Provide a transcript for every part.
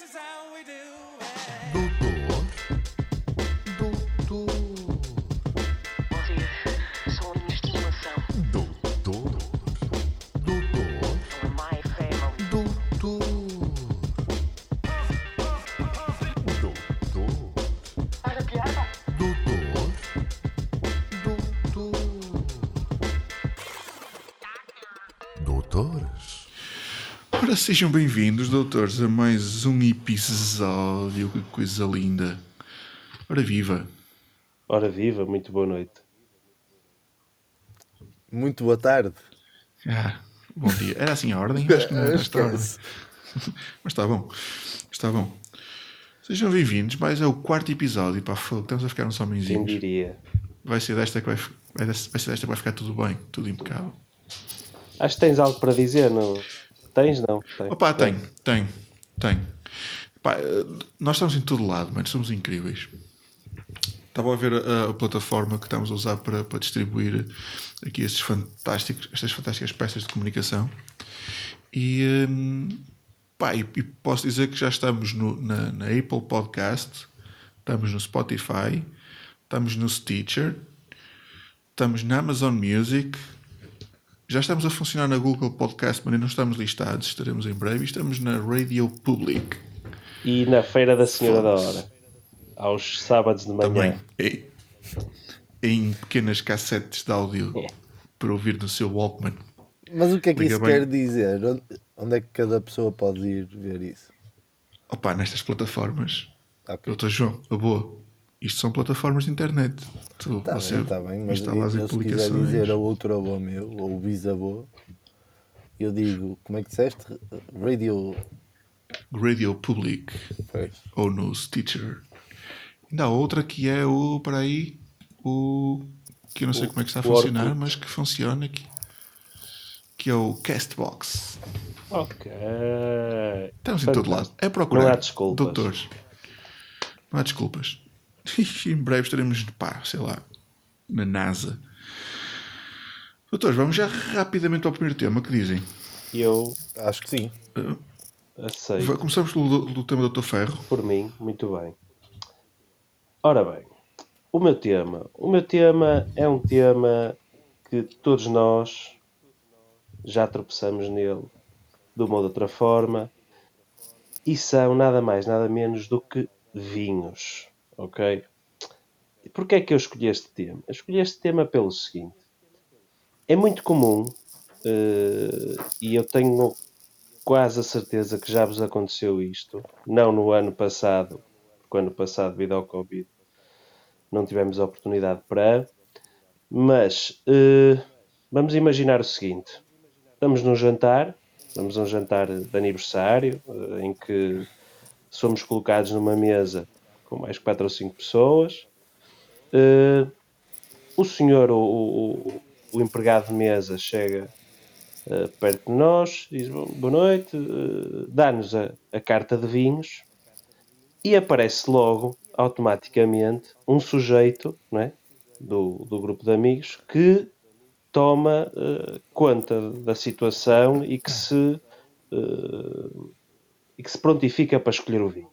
is how we do sejam bem-vindos, doutores, a mais um episódio. Que coisa linda. Ora, viva. Ora viva, muito boa noite. Muito boa tarde. Ah, bom dia. Era assim a ordem? Acho que não era esta ordem. Mas está bom. Está bom. Sejam bem-vindos. Mais é o quarto episódio. Pá, fogo, estamos a ficar uns Quem homenzinhos. diria? Vai ser desta que vai, vai ser desta que vai ficar tudo bem. Tudo impecável. Acho que tens algo para dizer, não? Tens, não? Tem. Opa, tem, tem, tem. Pá, eh, nós estamos em todo lado, mano. Somos incríveis. Estava a ver a, a plataforma que estamos a usar para, para distribuir aqui estes fantásticos, estas fantásticas peças de comunicação. E, hum, pá, e, e posso dizer que já estamos no- na, na Apple Podcast, estamos no Spotify, estamos no Stitcher, estamos na Amazon Music, já estamos a funcionar na Google Podcast, mas ainda não estamos listados. Estaremos em breve. E estamos na Radio Public E na Feira da Senhora da Hora, aos sábados de manhã. também. Em, em pequenas cassetes de áudio É. para ouvir no seu Walkman. Mas o que é que Liga isso bem. quer dizer? Onde, é que cada pessoa pode ir ver isso? Opa, nestas plataformas. Ok. Doutor João, a boa. Isto são plataformas de internet. Tu, Está você bem, está bem, mas instalas eu, se quiser dizer a outro avô meu, ou o bisavô, eu digo, como é que disseste? Radio. Radio Public Pois. ou no Stitcher. Ainda há outra que é o, para aí, o que eu não sei como é que está a funcionar, Orkut. mas que funciona aqui. Que é o Castbox. Ok. Estamos em todo lado. É procurar. Não há desculpas. Doutores. Não há desculpas. em breve estaremos, pá, sei lá, na NASA. Doutores, vamos já rapidamente ao primeiro tema. O que dizem? Eu Acho que sim. aceito. Va- Começamos pelo do tema do Dr. Ferro. Por mim, muito bem. Ora bem, o meu tema. O meu tema é um tema que todos nós já tropeçamos nele de uma ou de outra forma e são nada mais, nada menos do que vinhos. Ok? E porquê é que eu escolhi este tema? Eu escolhi este tema pelo seguinte. É muito comum eh, e eu tenho quase a certeza que já vos aconteceu isto. Não no ano passado, porque ano passado, devido ao Covid, não tivemos a oportunidade para. Mas eh, vamos imaginar o seguinte: estamos num jantar, estamos num jantar de aniversário, eh, em que somos colocados numa mesa com mais quatro ou cinco pessoas. Eh, o senhor, o, o- o empregado de mesa, chega uh, perto de nós, diz "Bom, boa noite, uh, dá-nos a, a carta de vinhos e aparece logo, automaticamente, um sujeito não é? do, do grupo de amigos que toma uh, conta da situação e que se uh, e que se prontifica para escolher o vinho.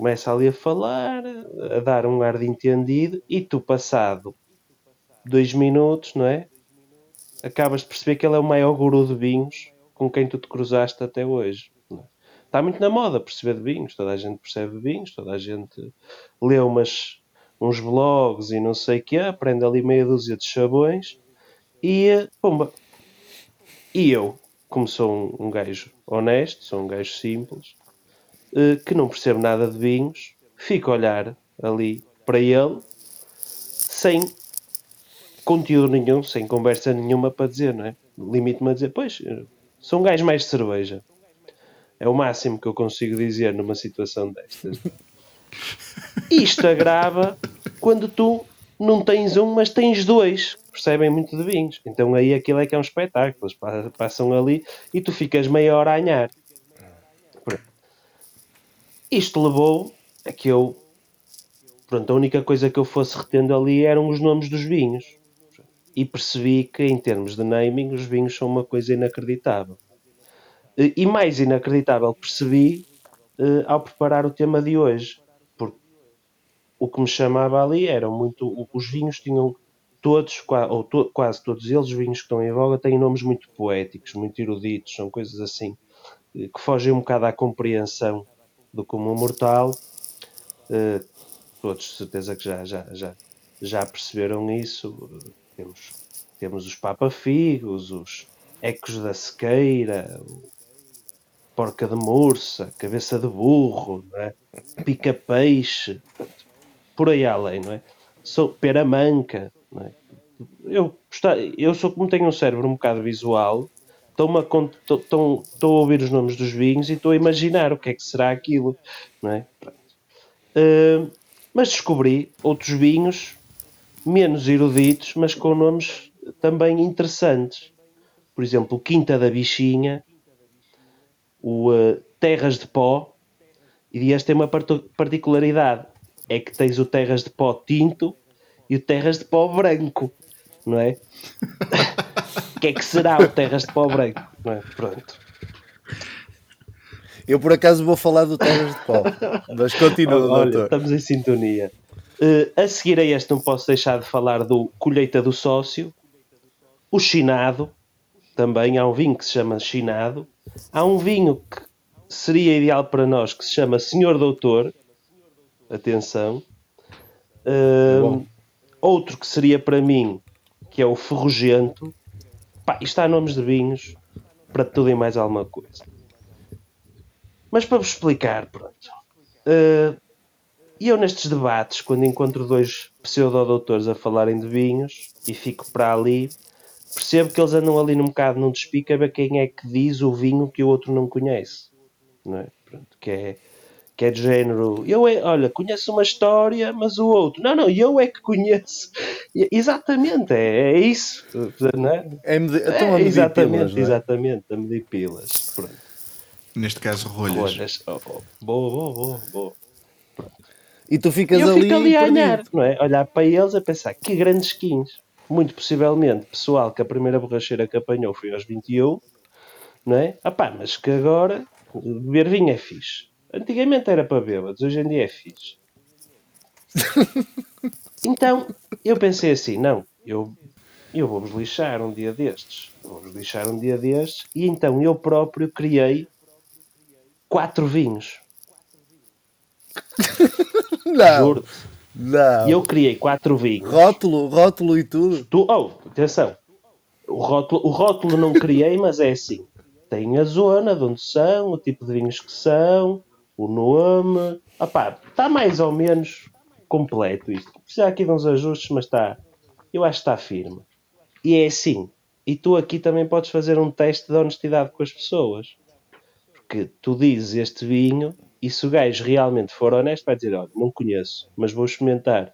Começa ali a falar, a dar um ar de entendido, e tu, passado dois minutos, não é? acabas de perceber que ele é o maior guru de vinhos com quem tu te cruzaste até hoje. é? Está muito na moda perceber de vinhos, toda a gente percebe de vinhos, toda a gente lê umas, uns blogs e não sei o que, aprende ali meia dúzia de chabões e pumba. E eu, como sou um, um gajo honesto, sou um gajo simples, que não percebo nada de vinhos, fico a olhar ali para ele sem conteúdo nenhum, sem conversa nenhuma para dizer, não é? Limite-me a dizer, pois, eh, sou um gajo mais de cerveja. É o máximo que eu consigo dizer numa situação destas. Isto agrava quando tu não tens um, mas tens dois. que Percebem muito de vinhos. Então aí aquilo é que é um espetáculo. Eles pa- passam ali e tu ficas meia hora a anhar. Isto levou a que eu. Pronto, a única coisa que eu fosse retendo ali eram os nomes dos vinhos. E percebi que, em termos de naming, os vinhos são uma coisa inacreditável. E mais inacreditável percebi eh, ao preparar o tema de hoje, porque o que me chamava ali eram muito. Os vinhos tinham todos, ou to- quase todos eles, os vinhos que estão em voga, têm nomes muito poéticos, muito eruditos, são coisas assim eh, que fogem um bocado à compreensão do comum mortal. Eh, todos de certeza que já, já, já, já perceberam isso. Temos, temos os Papa-Figos, os Ecos da Sequeira, Porca de Mursa, Cabeça de Burro, é? Pica-Peixe, por aí além, não é? Sou é? Eu, eu sou como tenho um cérebro um bocado visual, estou- a ouvir os nomes dos vinhos e estou a imaginar o que é que será aquilo, não é? Uh, mas descobri outros vinhos menos eruditos, mas com nomes também interessantes. Por exemplo, o Quinta da Bichinha, o uh, Terras de Pó, e este tem uma particularidade: é que tens o Terras de Pó tinto e o Terras de Pó branco, não é? O que é que será o Terras de Pó branco? Não é? Pronto. Eu por acaso vou falar do Terras de Pó. Mas continua, Olha, doutor. estamos em sintonia. Eh, a seguir a este, não posso deixar de falar do Colheita do Sócio, o Chinado, também há um vinho que se chama Chinado. Há um vinho que seria ideal para nós que se chama Senhor Doutor. Atenção. Bom. outro que seria para mim, que é o Ferrugento. Pá, isto há nomes de vinhos para tudo e mais alguma coisa. Mas para vos explicar, pronto. e eu nestes debates, quando encontro dois pseudo-doutores a falarem de vinhos e fico para ali, percebo que eles andam ali num bocado num despique a ver quem é que diz o vinho que o outro não conhece. Não é? Pronto, que é que é de género, eu é, olha, conheço uma história, mas o outro, não, não, eu é que conheço. Exatamente, é, é isso. Não é? É medi- É, estão a medir exatamente, pilas, é? exatamente, a medir pilas. Pronto. Neste caso, rolhas. Rolhas. Oh, oh. Boa, boa, boa, boa. E tu ficas eu ali, fico ali a olhar, não é? Olhar para eles a pensar que grandes skins. Muito possivelmente, pessoal que a primeira borracheira que apanhou foi aos 21, não é? Ah pá, mas que agora beber vinho é fixe. Antigamente era para bêbados, hoje em dia é fixe. Então, eu pensei assim, não, eu, eu vou-vos lixar um dia destes. Vou-vos lixar um dia destes. E então eu próprio criei quatro vinhos. Não, Juro. não. E eu criei quatro vinhos. Rótulo, rótulo e tudo. Tu, oh, atenção. O rótulo, o rótulo não criei, mas é assim. Tem a zona de onde são, o tipo de vinhos que são, o nome. Opá, está mais ou menos completo isto. Precisa aqui de uns ajustes, mas está. Eu acho que está firme. E é assim. E tu aqui também podes fazer um teste de honestidade com as pessoas. Porque tu dizes este vinho e se o gajo realmente for honesto, vai dizer: Olha, não conheço, mas vou experimentar.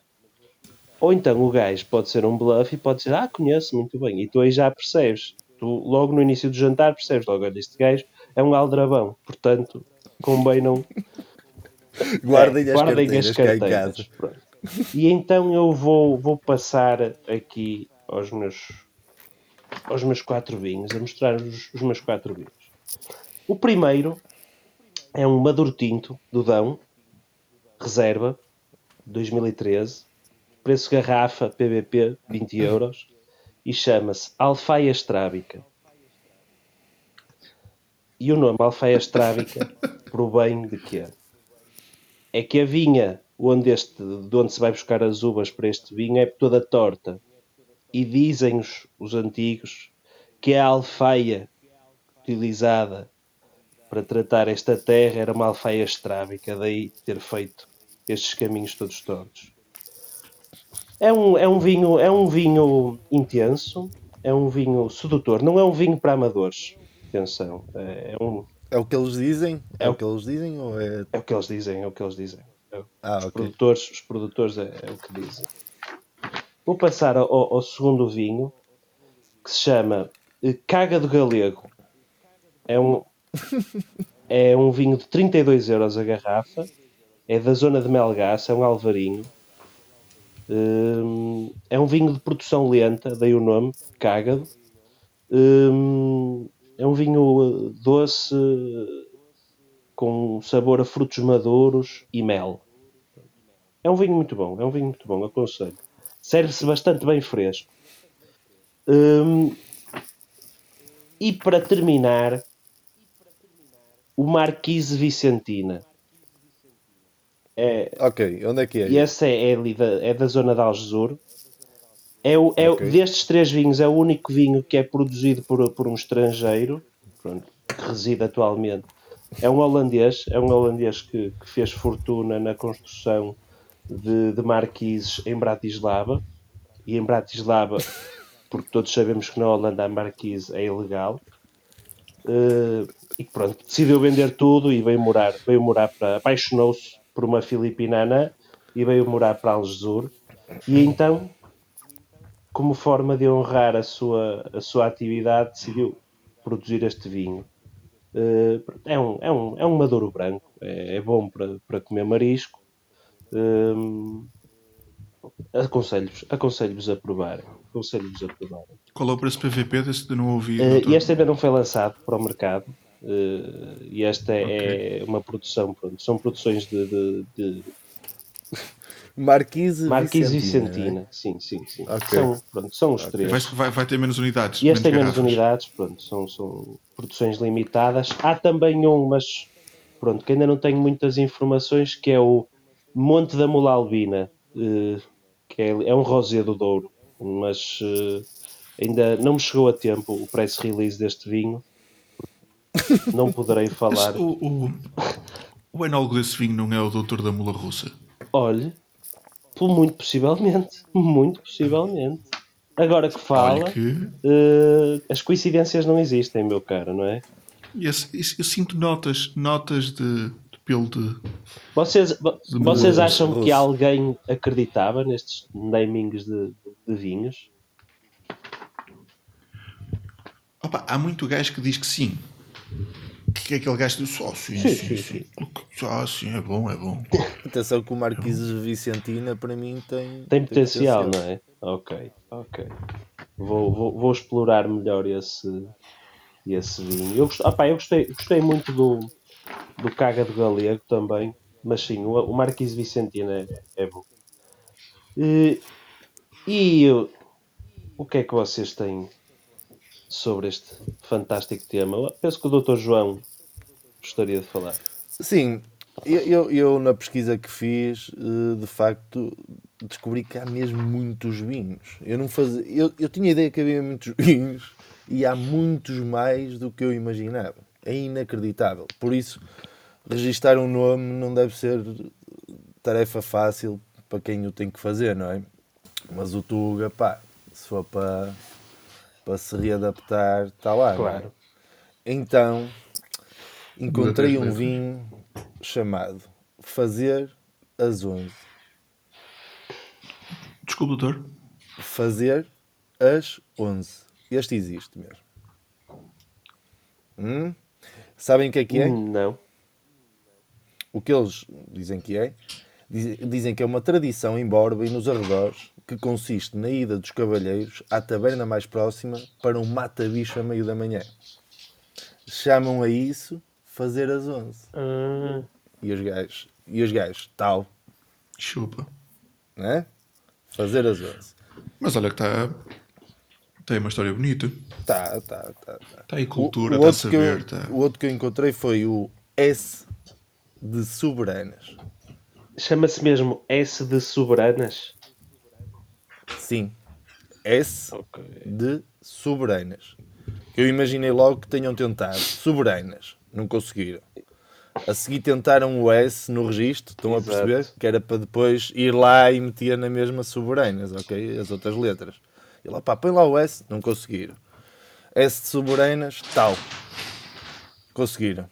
Ou então o gajo pode ser um bluff e pode dizer, ah, conheço muito bem. E tu aí já percebes. Tu logo no início do jantar percebes logo, olha, este gajo é um aldrabão. Portanto, convém não... Guardem É, as carteiras cá em casa. E então eu vou, vou passar aqui aos meus, aos meus quatro vinhos, a mostrar os, os meus quatro vinhos. O primeiro é um Maduro Tinto do Dão, reserva, 2013, preço garrafa PBP 20 euros e chama-se Alfaia Estrábica. E o nome Alfaia Estrábica provém de quê? É que a vinha onde este, de onde se vai buscar as uvas para este vinho é toda torta. E dizem os, os antigos que a alfaia utilizada para tratar esta terra era uma alfaia estrábica, daí ter feito estes caminhos todos tortos. É um, é um vinho, é um vinho intenso, é um vinho sedutor, não é um vinho para amadores. Atenção, é, é um, É o que eles dizem? É, É o que eles dizem ou é. é o que eles dizem, é o que eles dizem. É o- Ah, os, ok. produtores, os produtores é, é o que dizem. Vou passar ao, ao segundo vinho que se chama eh, Caga do Galego. É um, é um vinho de 32 euros a garrafa. É da zona de Melgaço, é um alvarinho. Hum, é um vinho de produção lenta, dei o nome, Cágado. Hum, é um vinho eh, doce com sabor a frutos maduros e mel. É um vinho muito bom, é um vinho muito bom, aconselho. Serve-se bastante bem fresco. Hum, e para terminar, o Marquise Vicentina. É, Ok, onde é que é? e essa é, da, é da zona de Algesur. É o, é, o- Ok. Destes três vinhos, é o único vinho que é produzido por, por um estrangeiro, pronto, que reside atualmente. É um holandês, é um holandês que, que fez fortuna na construção de, de marquises em Bratislava. E em Bratislava, porque todos sabemos que na Holanda a marquise é ilegal. Eh, e pronto, decidiu vender tudo e veio morar, veio morar para. apaixonou-se por uma filipina anã e veio morar para Algesur. E então, como forma de honrar a sua, a sua atividade, decidiu produzir este vinho. Eh, é, um, é, um, é um madouro branco, é, é bom para, para comer marisco. Hum, aconselho-vos aconselho-vos a provarem. Aconselho-vos a provarem. Qual é o preço PVP desse de não ouvi? Eh, doutor? e este ainda não foi lançado para o mercado. eh, e esta é uma produção, pronto, são produções de, de, de Marquise Marquise Vicentina, Vicentina. né? Sim, sim, sim. Ok. São, pronto, são os três. Vai, vai, vai ter menos unidades. E este tem menos unidades, pronto, são, são produções limitadas. Há também um, mas pronto, que ainda não tenho muitas informações, que é o Monte da Mula Albina, eh, que é, é um rosé do Douro, mas eh, ainda não me chegou a tempo o press release deste vinho. Não poderei falar. o, o, o enólogo desse vinho não é o doutor da mula russa? Olhe, muito possivelmente, muito possivelmente. Agora que fala, que... eh, as coincidências não existem, meu caro, não é? e esse- esse- eu sinto notas, notas de, de pelo de... Vocês, vo- De vocês acham que alguém acreditava nestes namings de, de vinhos? Opa, há muito gajo que diz que sim. Que é aquele gajo que diz, oh, sim, Sim, sim, sim, sim. Ah, sim, é bom, é bom. Atenção que o Marquise Vicentina para mim tem, Tem potencial, não é? Ok, ok. Vou, vou, vou explorar melhor esse, esse vinho. Eu, gost- pá, eu gostei, gostei muito do, do Caga de Galego também, mas sim, o, o Marquise Vicentina é, é bom. E, e eu- o que é que vocês têm sobre este fantástico tema? Eu penso que o Dr. João gostaria de falar. Sim, eu, eu, na pesquisa que fiz, eh, de facto, descobri que há mesmo muitos vinhos. Eu não fazia, eu, eu tinha ideia que havia muitos vinhos e há muitos mais do que eu imaginava. É inacreditável. Por isso, registar um nome não deve ser tarefa fácil para quem o tem que fazer, não é? Mas o Tuga, pá, se for para, para se readaptar, está lá. não é? Claro. Então, encontrei um vinho chamado Fazer as 11. Desculpe, doutor. Fazer as 11. Este existe mesmo. Hum? Sabem o que é que é? Hum, Não. O que eles dizem que é? Diz- Dizem que é uma tradição em Borba e nos arredores que consiste na ida dos cavalheiros à taberna mais próxima para um mata-bicho a meio da manhã. Chamam a isso fazer as 11. Ah, E os gajos, e os gajos, tal, Chupa. né? Fazer as 11. Mas olha que está... Tem uma história bonita. Tá, tá, tá, tá. Está aí cultura, O- o está a que eu- saber. Tá. O outro que eu encontrei foi o S de Soberanas. Chama-se mesmo S de Soberanas? Sim, S Ok. de Soberanas. Eu imaginei logo que tenham tentado Soberanas, não conseguiram. A seguir tentaram o S no registro, estão a Exato. perceber? Que era para depois ir lá e meter na mesma Soberanas, ok? As outras letras. E lá, pá, põe lá o S, não conseguiram. S de Soberanas, tal. Conseguiram.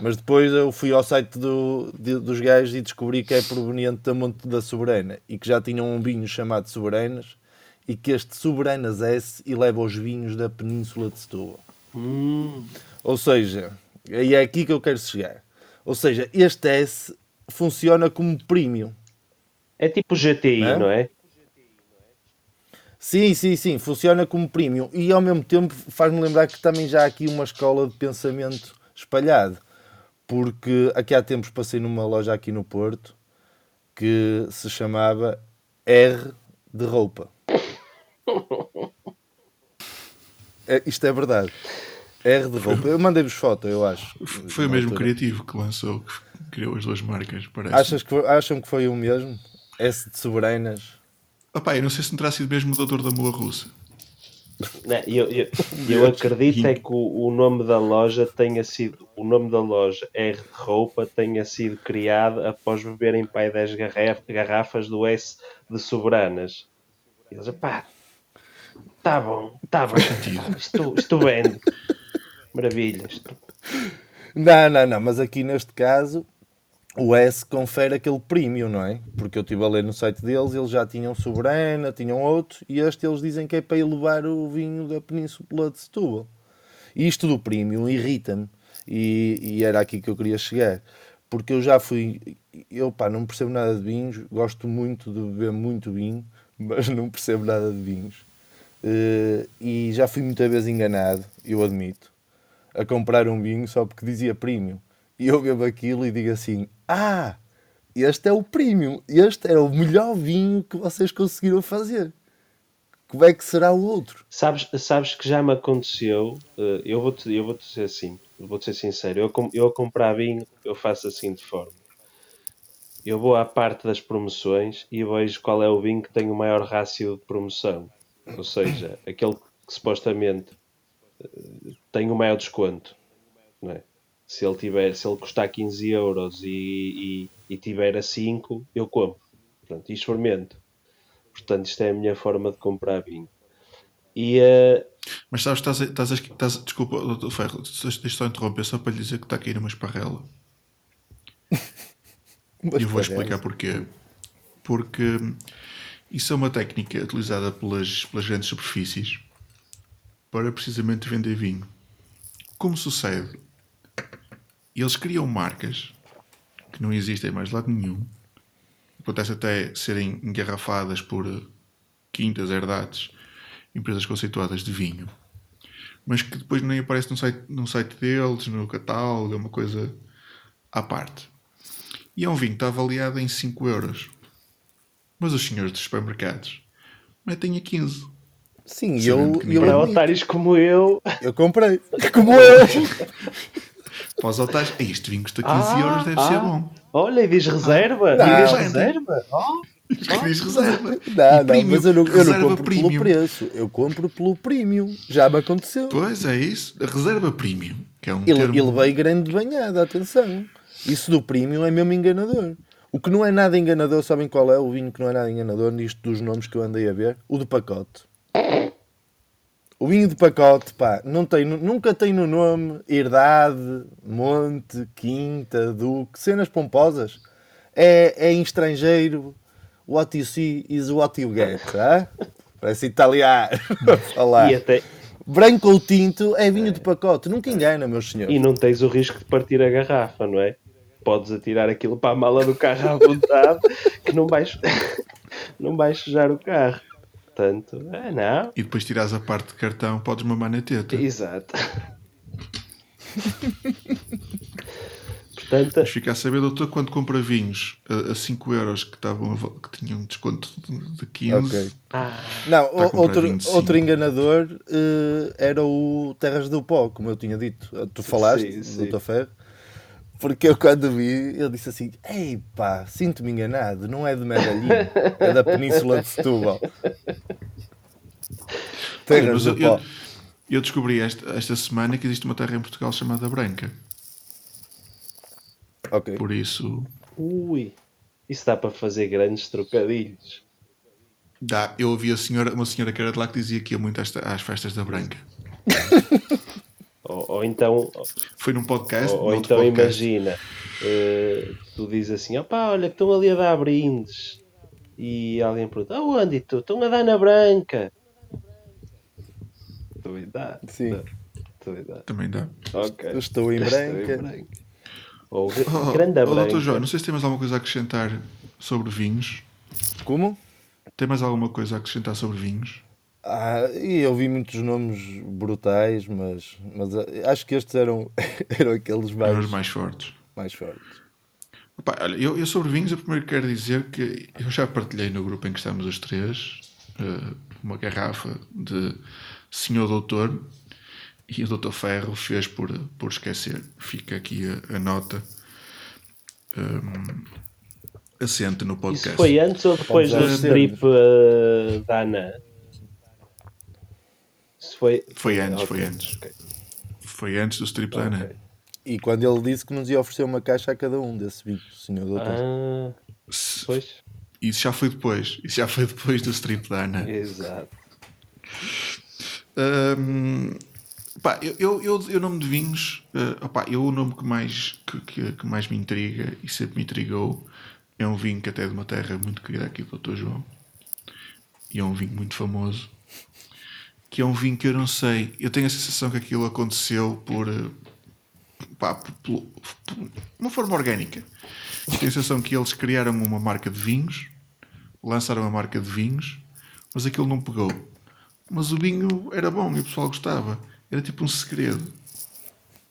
Mas depois eu fui ao site do- de- dos gajos e descobri que é proveniente da Monte da Soberana e que já tinham um vinho chamado Soberanas e que este Soberanas S eleva os vinhos da Península de Setúbal. Ou seja, e é aqui que eu quero chegar. Ou seja, este S funciona como premium. É tipo GTI, É? não é? Sim, sim, sim, funciona como premium e ao mesmo tempo faz-me lembrar que também já há aqui uma escola de pensamento espalhado, porque aqui há tempos passei numa loja aqui no Porto que se chamava R de roupa. É, isto é verdade. R de roupa. Eu mandei-vos foto, eu acho. Foi o mesmo altura. criativo que lançou, que criou as duas marcas, parece. Achas que, acham que foi o mesmo? S de soberanas. Opá, eu não sei se não terá sido mesmo o doutor da mula russa. Não, eu, eu, eu acredito é que o, o nome da loja tenha sido, o nome da loja R de roupa tenha sido criado após beberem pai 10 garraf- garrafas do S de soberanas. E eles, pá, tá bom, tá bom, isto, isto vende. Maravilha. Isto. Não, não, não, mas aqui neste caso o S confere aquele premium, não é? Porque eu estive a ler no site deles, eles já tinham Soberana, tinham outro, e este eles dizem que é para elevar o vinho da Península de Setúbal. E isto do premium irrita-me, e, e era aqui que eu queria chegar, porque eu já fui, eu pá, não percebo nada de vinhos, gosto muito de beber muito vinho, mas não percebo nada de vinhos. Eh, e já fui muitas vezes enganado, eu admito, a comprar um vinho só porque dizia premium. E eu bebo aquilo e digo assim: Ah, este é o premium, este era o melhor vinho que vocês conseguiram fazer. Como é que será o outro? Sabes, sabes que já me aconteceu, eh, eu vou-te eu vou -te ser assim, vou-te ser sincero, eu, eu a comprar vinho, eu faço assim de forma. Eu vou à parte das promoções e vejo qual é o vinho que tem o maior rácio de promoção. Ou seja, aquele que supostamente tem o maior desconto. Não é? Se ele tiver, se ele custar 15 euros e, e, e tiver a 5, eu compro. Portanto, e experimento. Portanto, isto é a minha forma de comprar vinho. E eh, Mas sabes, estás a, estás a, estás a- desculpa, doutor Ferro, deixa só interromper, só para lhe dizer que está a cair uma esparrela. E eu vou explicar porquê. Porque isso é uma técnica utilizada pelas, pelas grandes superfícies para precisamente vender vinho. Como sucede? Eles criam marcas que não existem mais de lado nenhum. Acontece até serem engarrafadas por quintas, herdades, empresas conceituadas de vinho, mas que depois nem aparece no site, no site deles, no catálogo, é uma coisa à parte. E é um vinho que está avaliado em 5 euros. Mas os senhores dos supermercados metem a 15. Sim, Sabendo eu, eu, para otários como eu, eu comprei. Como eu. Para os otários, "Ei, este vinho custa 15 euros, deve ser ah. bom. olha, e diz reserva, Não. e diz Não. reserva. Oh, que diz reserva. Não, não, mas eu não, eu não compro premium. pelo preço. Eu compro pelo premium. Já me aconteceu. Pois é isso. A reserva premium, que é um Ele, termo... ele veio grande banhada, atenção. Isso do premium é mesmo enganador. O que não é nada enganador, sabem qual é o vinho que não é nada enganador nisto dos nomes que eu andei a ver? O de pacote. O vinho de pacote, pá, não tem, nunca tem no nome herdade, monte, quinta, duque, cenas pomposas. É, é em estrangeiro, what you see is what you get, tá? Parece italiano falar. E, até, Branco ou tinto é vinho de pacote, nunca engana, meus senhores. e não tens o risco de partir a garrafa, não é? Podes atirar aquilo para a mala do carro à vontade, que não vais, não vais sujar o carro. Portanto, é não. E depois tiras a parte de cartão, podes mamar na teta. Exato. Portanto, Mas fica a saber, doutor, quando compra vinhos a, a 5 euros que, estavam que tinham um desconto de, de 15, Ok. ah, Não, comprar outro, 25. outro enganador eh, era o Terras do Pó, como eu tinha dito. Tu falaste, Sim, sim. doutor Ferro? Porque eu quando vi, ele disse assim: Ei pá, sinto-me enganado, não é de Medellín, é da Península de Setúbal. Olha, mas eu, eu, eu descobri esta, esta semana que existe uma terra em Portugal chamada Branca. Ok. Por isso, ui, isso dá para fazer grandes trocadilhos. dá. Eu ouvi a senhora, uma senhora que era de lá que dizia que ia muito às, às festas da Branca. Ou, ou então, Foi num podcast, ou, ou então podcast. imagina, eh, tu dizes assim, opá, olha que estão ali a dar brindes. E alguém pergunta, aonde e tu? Estão a dar na branca. Duvidar. Sim. Duvidar. Também dá. Ok. Eu estou em Estou branca. Ou Oh, grande oh, branca. doutor João, não sei se tem mais alguma coisa a acrescentar sobre vinhos. Como? Tem mais alguma coisa a acrescentar sobre vinhos? Ah, e eu vi muitos nomes brutais, mas, mas ah, acho que estes eram, eram aqueles mais, Eram mais fortes. mais fortes. Opa, olha, eu, eu sobre vinhos, eu primeiro quero dizer que eu já partilhei no grupo em que estamos os três eh, uma garrafa de Senhor Doutor e o Doutor Ferro fez por, por esquecer. Fica aqui a, a nota um, assente no podcast. Isso foi antes ou depois do strip uh, da Ana? Isso foi... Foi antes, Ok, foi antes. ok. Foi antes do strip da Ana. Ok. E quando ele disse que nos ia oferecer uma caixa a cada um desse vinho, senhor doutor. Ah, pois. Isso já foi depois. Isso já foi depois do strip da Ana. Exato. Hum, pá, eu, eu, eu, eu nome de vinhos, eh, opá, eu o nome que mais, que, que, que mais me intriga e sempre me intrigou é um vinho que até é de uma terra muito querida aqui do Dr. João. E é um vinho muito famoso. Que é um vinho que eu não sei. Eu tenho a sensação que aquilo aconteceu por. eh, Pá, por, por- por uma forma orgânica. Tenho a sensação que eles criaram uma marca de vinhos, lançaram a marca de vinhos, mas aquilo não pegou. Mas o vinho era bom e o pessoal gostava. Era tipo um segredo.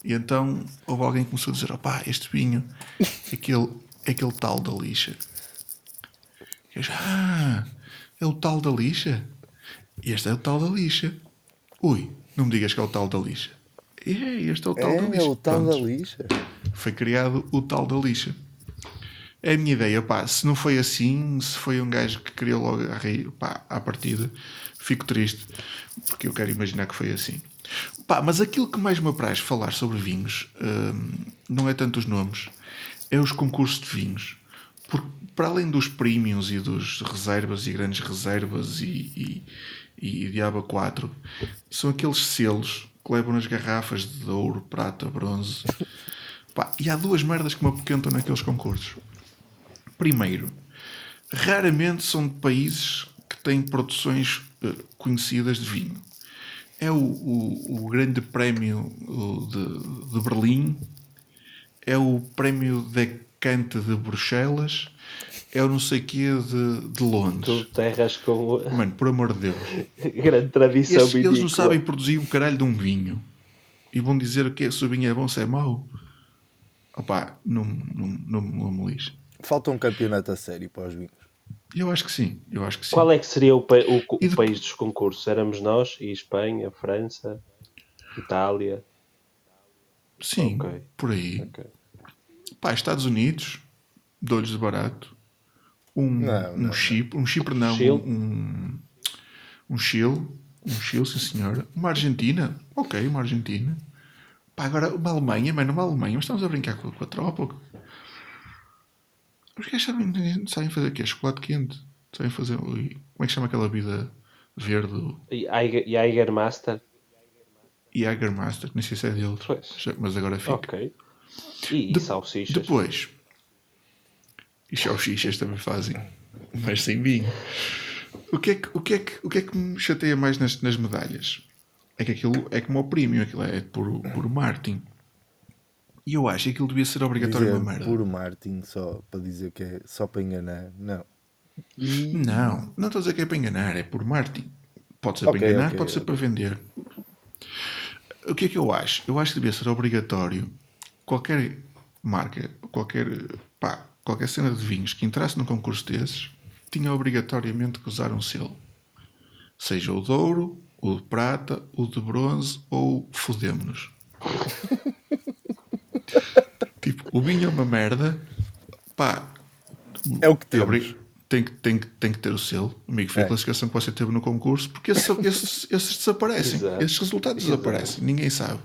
E então houve alguém que começou a dizer: opá, este vinho é aquele, é aquele tal da lixa. E eu já, ah, é o tal da lixa? Este é o tal da lixa. Ui, não me digas que é o tal da lixa. É, este é o tal da é, lixa. o tal da Pronto lixa. foi criado o tal da lixa. É a minha ideia, pá, se não foi assim, se foi um gajo que criou logo a rir, pá, à partida, fico triste, porque eu quero imaginar que foi assim. Pá, mas aquilo que mais me apraz falar sobre vinhos hum, não é tanto os nomes, é os concursos de vinhos. Porque para além dos premiums e dos reservas e grandes reservas e, e, e Diaba 4, são aqueles selos que levam nas garrafas de ouro, prata, bronze. Pá, e há duas merdas que me apoquentam naqueles concursos. Primeiro, raramente são de países que têm produções eh, conhecidas de vinho. É o, o, o grande prémio o, de, de Berlim, é o prémio Decante de Bruxelas, é o não sei quê de, de Londres. Tu terras com Mano, por amor de Deus. grande tradição Esses- eles não sabem produzir um caralho de um vinho. E vão dizer o que é, se o vinho é bom, se é mau. Opá, não, não, não, não me lixe. Falta um campeonato a sério para os vinhos. Eu acho que sim, eu acho que sim. Qual é que seria o, pa- o- o de- país dos concursos? Éramos nós e Espanha, França, Itália. Sim, Ok. por aí. Ok. Pá, Estados Unidos, dou-lhes de barato. Um, Não, um não, Chipre, um Chipre não, Chile? um, um Chile, um Chile, sim senhora. Uma Argentina, ok, uma Argentina. Pá, agora uma Alemanha, mano, uma Alemanha, mas estamos a brincar com, com a tropa. Os gajos sabem, sabem fazer o quê? Chocolate quente. Sabem fazer. ui, Como é que chama aquela bebida verde? E e Eigermaster? Jägermaster, nem sei se é. Já- Mas agora fica. Ok. E, e De- salsichas? Depois, e salsichas também fazem, mas sem vinho. O que é que, o que, é que, o que, é que me chateia mais nas, nas medalhas? É que aquilo é como o premium, aquilo é por, por Martin. E eu acho que aquilo devia ser obrigatório Dizer uma merda. puro Martin só para dizer que é só para enganar. Não. Não, não estou a dizer que é para enganar, é por Martin. Pode ser Ok, para enganar, ok, pode ser para vender. O que é que eu acho? Eu acho que devia ser obrigatório qualquer marca, qualquer, pá, qualquer cena de vinhos que entrasse num concurso desses tinha obrigatoriamente que usar um selo. Seja o de ouro, o de prata, o de bronze ou fodemos-nos. tipo, o vinho é uma merda, pá, É o que temos. Tem que, tem, que, tem que ter o selo. Amigo, foi a É. classificação que você teve no concurso, porque esses, esses, esses desaparecem. Exato. Esses resultados Exato. desaparecem. Ninguém sabe.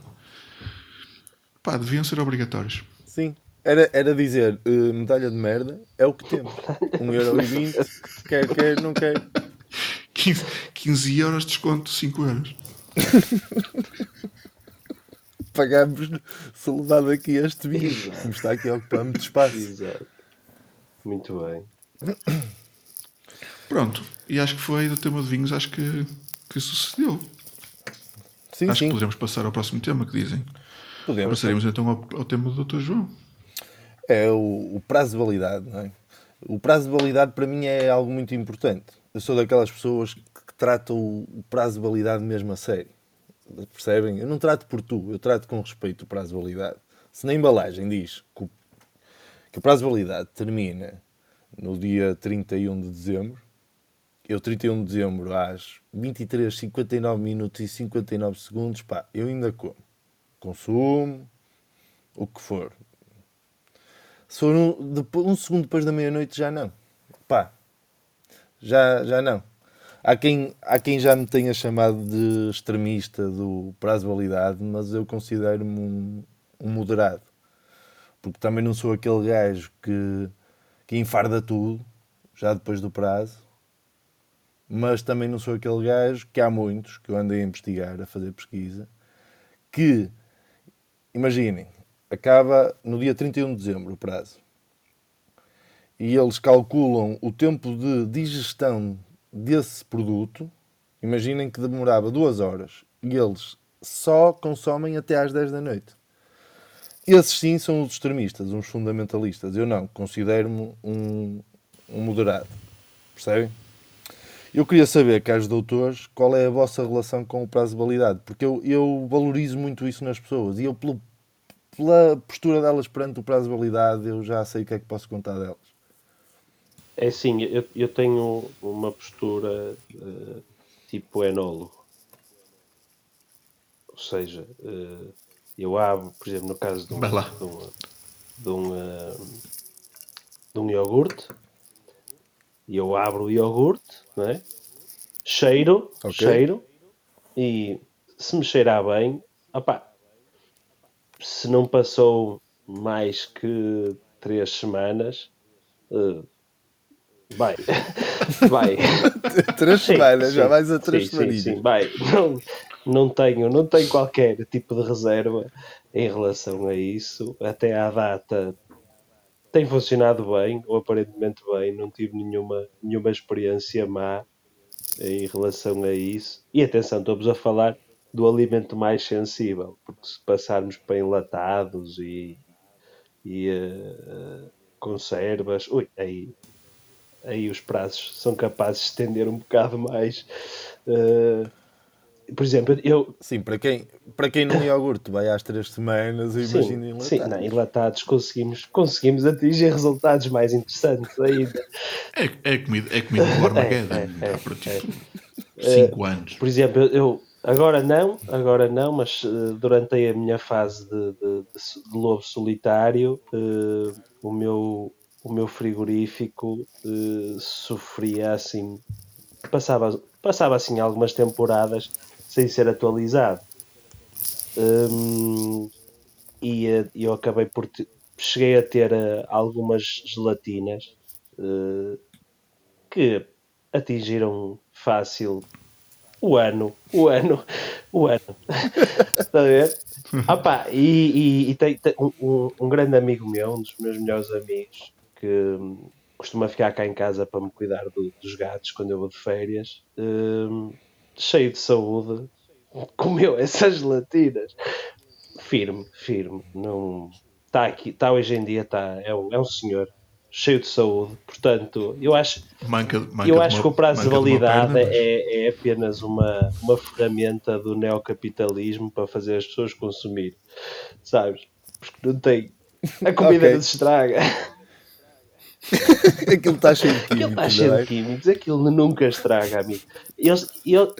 Pá, deviam ser obrigatórios. Sim. Era, era dizer, eh, medalha de merda, é o que temos. 1,20€, quer, quer, não quer. 15, 15 euros de desconto, 5 euros. Pagamos se levar daqui este vinho. Como está aqui a ocupar muito espaço. Exato. Muito bem. Pronto. E acho que foi do tema de vinhos, acho que, que sucedeu. Sim, acho sim. que podemos passar ao próximo tema que dizem. Podemos. Passaremos então ao, ao tema do Dr. João. É o, o prazo de validade, não é? O prazo de validade para mim é algo muito importante. Eu sou daquelas pessoas que trata o, o prazo de validade mesmo a sério. Percebem? Eu não trato por tu, eu trato com respeito o prazo de validade. Se na embalagem diz que o, que o prazo de validade termina no dia 31 de dezembro, eu 31 de dezembro às 23, 59 minutos e 59 segundos, pá, eu ainda como. Consumo, o que for. Se for um, depois- um segundo depois da meia-noite, já não. Pá, já, já não. Há quem, há quem já me tenha chamado de extremista do prazo de validade, mas eu considero-me um, um moderado. Porque também não sou aquele gajo que, que enfarda tudo, já depois do prazo. Mas também não sou aquele gajo, que há muitos, que eu andei a investigar, a fazer pesquisa, que, imaginem, acaba no dia 31 de dezembro o prazo e eles calculam o tempo de digestão desse produto, imaginem que demorava duas horas e eles só consomem até às 10 da noite. Esses sim são os extremistas, uns fundamentalistas. Eu não, considero-me um, um moderado. Percebem? Eu queria saber, caros doutores, qual é a vossa relação com o prazo de validade, porque eu, eu valorizo muito isso nas pessoas e eu, pelo- pela postura delas perante o prazo de validade, eu já sei o que é que posso contar delas. É assim, eu, eu tenho uma postura eh, tipo enólogo. Ou seja, eh, eu abro, por exemplo, no caso de um, de um, de um, eh, de um iogurte, e eu abro o iogurte, não é? cheiro, Ok. cheiro, e se me cheirar bem, opá, se não passou mais que três semanas, eh, vai. vai. Três Sim, semanas, já sim, vais a três sim, sim, sim, vai. Não, não, tenho, não tenho qualquer tipo de reserva em relação a isso. Até à data tem funcionado bem, ou aparentemente bem. Não tive nenhuma, nenhuma experiência má em relação a isso. E atenção, estamos a falar do alimento mais sensível, porque se passarmos para enlatados e, e eh, conservas, ui, aí aí os prazos são capazes de estender um bocado mais. Eh, por exemplo, eu. Sim, para quem, para quem não iogurte vai às três semanas, eu imagino Sim, sim não, enlatados conseguimos, conseguimos atingir resultados mais interessantes ainda. É, é comida, é comida do Armageddon. É, é, Há para ti. é. Cinco anos. Por exemplo, eu, agora não, agora não, mas eh, durante a minha fase de, de- de de lobo solitário, eh, o, meu, o meu frigorífico eh, sofria assim, passava, passava assim algumas temporadas sem ser atualizado. E eh, eu acabei por te- cheguei a ter eh, algumas gelatinas eh, que atingiram fácil o ano, o ano, o ano. Está a ver? Ah pá, e, e- e tem, tem um- um, um grande amigo meu, um dos meus melhores amigos, que hum, costuma ficar cá em casa para me cuidar do- dos gatos quando eu vou de férias, hum, cheio de saúde, comeu essas gelatinas. Firme, firme. Não, está aqui, está hoje em dia, está, é, um, é um senhor cheio de saúde. Portanto, eu acho, Manca, manca eu de acho uma- que o prazo de validade perna, mas- é, é apenas uma, uma ferramenta do neocapitalismo para fazer as pessoas consumir, sabes? Porque não tem. A comida Ok. não se estraga. Aquilo está cheio de Aquilo químicos. está cheio de é? químicos, aquilo nunca estraga, amigo. Eles, e el-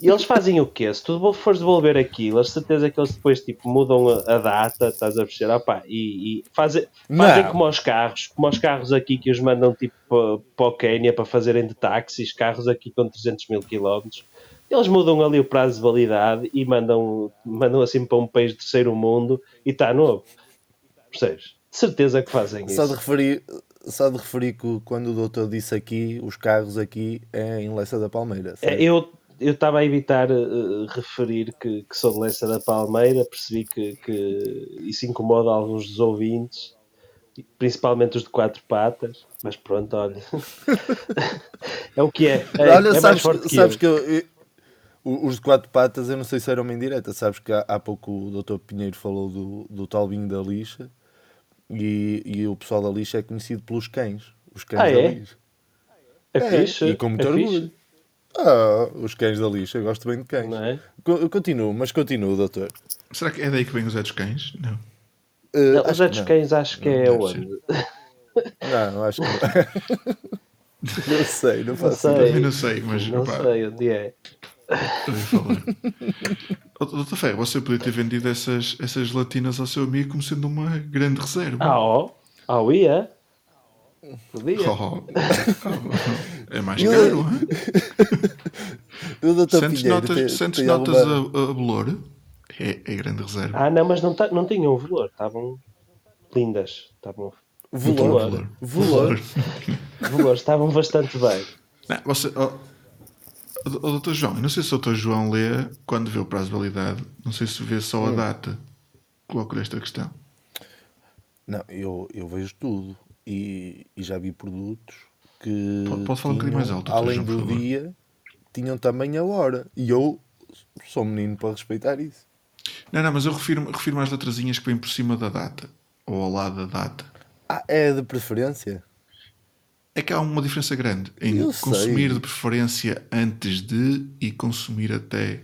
e eles fazem o quê? Se tu fores devolver aquilo, a certeza que eles depois tipo, mudam a, a data, estás a perceber? Opá, e, e fazem, fazem como aos carros, como aos carros aqui que os mandam tipo para, para o Quénia para fazerem de táxis, carros aqui com 300 mil quilómetros. Eles mudam ali o prazo de validade e mandam, mandam assim para um país de terceiro mundo e está novo. Percebes? De certeza que fazem Só de isso. referir, só de referir que quando o doutor disse aqui, os carros aqui é em Leça da Palmeira. É, certo? Eu eu estava a evitar eh, referir que, que sou de Leça da Palmeira, percebi que, que isso incomoda alguns dos ouvintes, principalmente os de quatro patas, mas pronto, olha. é o que é. É, Olha, é sabes, que sabes eu. que eu- eu- os de quatro patas, eu não sei se era uma indireta. Sabes que há, há pouco o doutor Pinheiro falou do, do tal vinho da lixa e, e o pessoal da lixa é conhecido pelos cães. Os cães Ah, da é? lixa. É, É, fixe. e com muito é orgulho. fixe. Ah, os cães da lixa, eu gosto bem de cães. Não é? Co- Continuo, mas continuo, doutor. Será que é daí que vem os Zé dos Cães? Não. Uh, Não, os Zé dos que não. Cães acho que é deve onde? Não, acho que não. não sei, não Não faço sei. ideia. Também não sei, mas Não opá, sei onde é. falar. Doutor Ferro, você podia ter vendido essas, essas gelatinas ao seu amigo como sendo uma grande reserva. Ah, ó. Ah, ia? Podia. Oh, oh. É mais caro, hein? Doutor Sentes notas, tem- sentes tem notas alguma- a, a bolor? É, é grande reserva. Ah, não, mas não, tá, não tinham valor. Estavam lindas. Estavam... Valor. Valor. Valor. Estavam bastante bem. Não, você, ó, ó, ó, doutor João, eu não sei se o doutor João lê quando vê o prazo de validade, não sei se vê só a Hum. data. Coloco-lhe esta questão. Não, eu, eu vejo tudo e, e já vi produtos que Pode- pode falar um bocadinho mais alto, além João, do favor. dia tinham também a hora e eu sou menino para respeitar isso. Não, não, mas eu refiro, refiro às letrazinhas que vêm por cima da data ou ao lado da data. Ah, é de preferência? É que há uma diferença grande em Eu consumir sei. de preferência antes de e consumir até.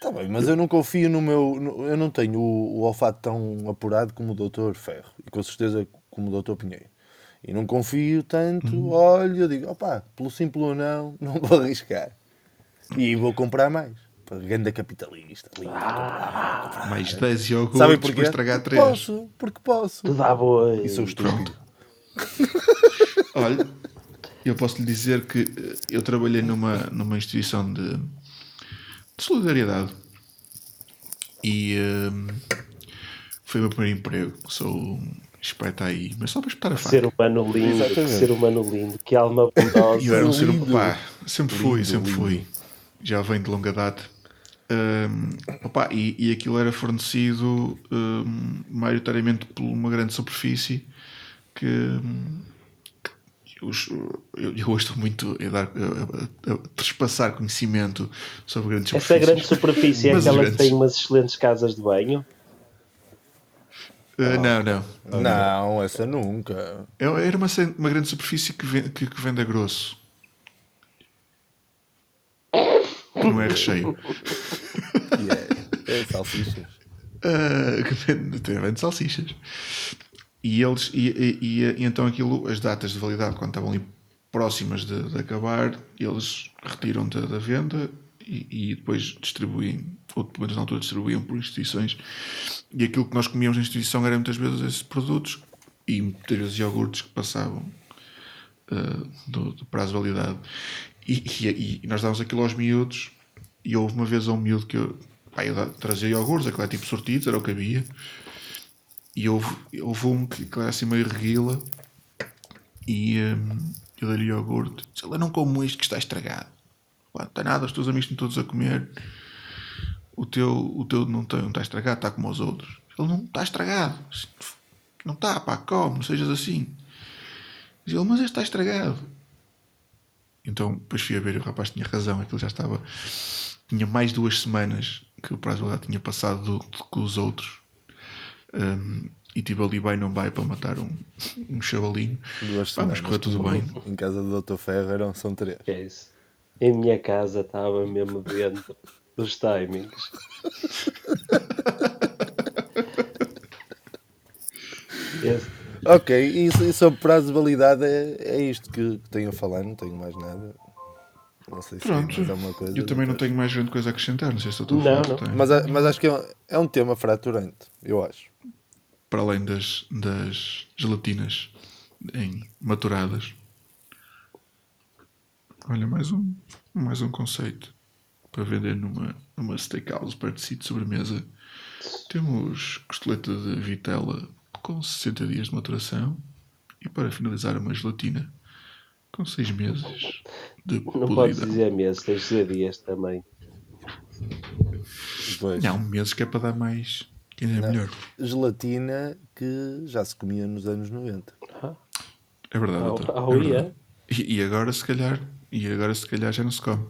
Tá bem, mas eu não confio no meu. eu não tenho o, o olfato tão apurado como o Doutor Ferro e com certeza como o Doutor Pinheiro. E não confio tanto, olha, eu digo, opá, pelo simples ou não, não vou arriscar. E vou comprar mais. Para ganda capitalista. ali, Mais 10 iogurtes Sabem para porquê? estragar Porque 3. posso, porque posso. Tu dá boi. E sou estúpido. Olha, eu posso lhe dizer que eh, eu trabalhei numa, numa instituição de, de solidariedade e eh, foi o meu primeiro emprego. Sou um espeta aí, mas só para espetar a faca. Ser humano lindo, que Exatamente. ser humano lindo, que alma bondosa. E eu era um ser pá, sempre fui, Lindo, sempre lindo. fui. Já vem de longa data. Hum, opá, e, e aquilo era fornecido hum, maioritariamente por uma grande superfície que, que os- eu, eu hoje estou muito a, dar, a, a- a trespassar conhecimento sobre grandes Essa superfícies. grande superfície é aquela que tem umas excelentes casas de banho. Ah, não, não. Não, essa nunca. É- Era uma, uma grande superfície que, ven- que, que vende a grosso. Que não é recheio. É, é salsichas. Ah, que vende, tem- vende salsichas. E eles e, e- e- e então aquilo, as datas de validade, quando estavam ali próximas de, de acabar, eles retiram da, da venda e, depois distribuem, ou pelo menos na altura distribuíam por instituições. E aquilo que nós comíamos na instituição era muitas vezes esses produtos e muitas vezes iogurtes que passavam ah, do, do prazo de validade. E, e- e nós dávamos aquilo aos miúdos. E houve uma vez a um miúdo que eu, pá, eu trazia iogurtes, aquilo é tipo sortidos, era o que havia. E houve, houve um que, que era assim meio reguila. E hum, eu dei-lhe iogurte. Disse, ele não como isto que está estragado. Pá, não tem nada, os teus amigos estão todos a comer. O teu, o teu não, tem, não está estragado, está como os outros. Ele não está estragado. Não está, pá, come, não sejas assim. Diz ele, mas este está estragado. Então, depois fui a ver e o rapaz tinha razão, aquilo já estava. Tinha mais duas semanas que o prazo de validade tinha passado do, do que os outros. Um, e tive ali vai não vai para matar um, um chavalinho. Duas Pá, mas semanas. correu tudo bem. Em casa do Dr. Ferro eram, são três. Que é isso. Em minha casa estava mesmo dentro dos timings. Esse- Ok, e, e sobre prazo de validade é, é isto que, que tenho a falar, não tenho mais nada. Não sei se Pronto. tem mais alguma coisa. Eu também não tenho mais grande coisa a acrescentar. Não sei se estou a Não, falar. não. Mas, mas acho que é um, é um tema fraturante, eu acho. Para além das, das gelatinas em maturadas. Olha, mais um, mais um conceito para vender numa, numa steakhouse de si de sobremesa. Temos costeleta de vitela com 60 dias de maturação e para finalizar uma gelatina com 6 meses de Não podes dizer meses, tens de dizer dias também. Depois, Não, meses que é para dar mais. Que ainda é melhor. gelatina que já se comia nos anos 90. É verdade. Ah, doutor, ah, é verdade. E, e agora se calhar e agora se calhar já não se come.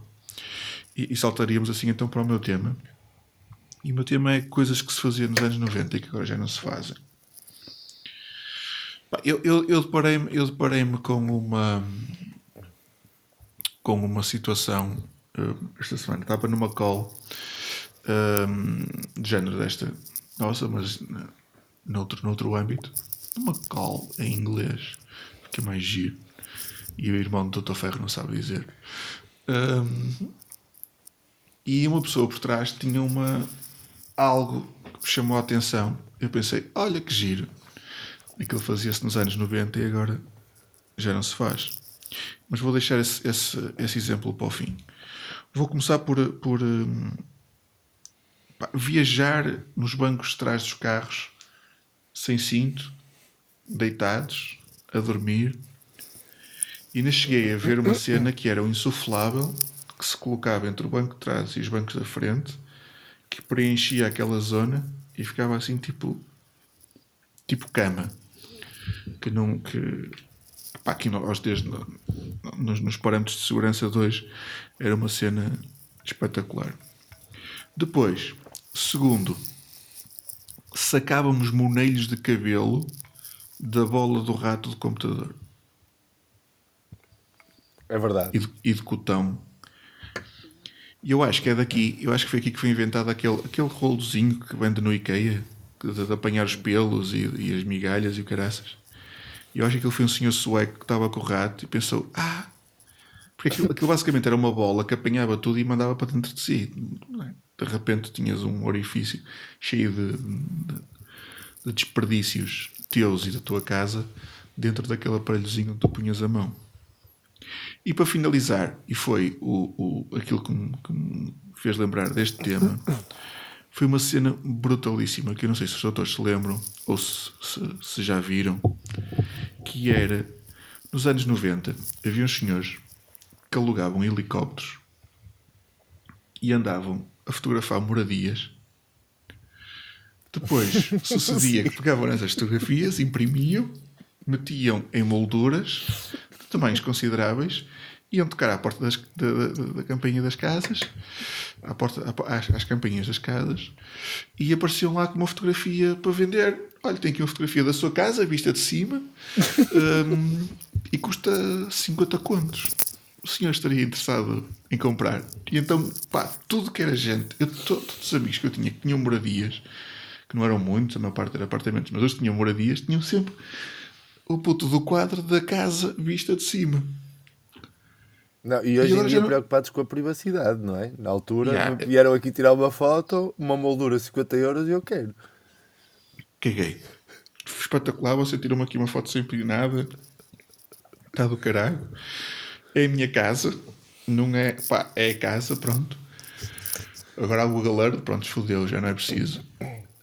E, e saltaríamos assim então para o meu tema. E o meu tema é coisas que se faziam nos anos 90 e que agora já não se fazem. Eu, eu, eu deparei-me eu deparei com uma com uma situação eh, esta semana. Estava numa call ehm, de género desta. Nossa, mas noutro, noutro âmbito. Uma call em inglês. Fica mais giro. E o irmão do Dr. Ferro não sabe dizer. Ehm, e uma pessoa por trás tinha uma algo que me chamou a atenção. Eu pensei, olha que giro. Aquilo fazia-se nos anos 90 e agora já não se faz. Mas vou deixar esse, esse, esse exemplo para o fim. Vou começar por, por hum, pá, viajar nos bancos de trás dos carros sem cinto, deitados, a dormir. E ainda cheguei a ver uma cena que era um insuflável que se colocava entre o banco de trás e os bancos da frente, que preenchia aquela zona e ficava assim tipo tipo cama que não que pá, aqui nós desde no- nos, nos parâmetros de segurança 2 era uma cena espetacular depois segundo sacávamos monelhos de cabelo da bola do rato do computador É verdade. e de, e de cotão. E eu acho que é daqui, eu acho que foi aqui que foi inventado aquele, aquele rolozinho que vende no IKEA, de, de apanhar os pelos e, e as migalhas e o caraças. E eu acho que aquele foi um senhor sueco que estava com o rato e pensou: Ah, porque aquilo, aquilo basicamente era uma bola que apanhava tudo e mandava para dentro de si. De repente tinhas um orifício cheio de, de, de desperdícios teus e da tua casa dentro daquele aparelhozinho que tu punhas a mão. E para finalizar, e foi o, o, aquilo que me, que me fez lembrar deste tema, foi uma cena brutalíssima que eu não sei se os doutores se lembram ou se, se, se já viram, que era nos anos 90 havia uns senhores que alugavam helicópteros e andavam a fotografar moradias. Depois sucedia que pegavam essas fotografias, imprimiam, metiam em molduras de tamanhos consideráveis, iam tocar à porta das, da, da, da campainha das casas, à porta, à- às, às campainhas das casas, e apareciam lá com uma fotografia para vender. Olha, tem aqui uma fotografia da sua casa, vista de cima, hum, e custa 50 contos. O senhor estaria interessado em comprar? E então, pá, tudo que era gente, eu, to- todos os amigos que eu tinha que tinham moradias, que não eram muitos, a maior parte era apartamentos, mas os que tinham moradias, tinham sempre o puto do quadro da casa vista de cima. Não, e hoje em agora dia não- preocupados com a privacidade, não é? Na altura Yeah. vieram aqui tirar uma foto, uma moldura 50 euros e eu quero. Caguei. Espetacular, você tirou-me aqui uma foto sem pedir nada. Está do caralho. É a minha casa. Não é. Pá, é a casa, pronto. Agora há o Google Earth, pronto, fodeu, já não é preciso.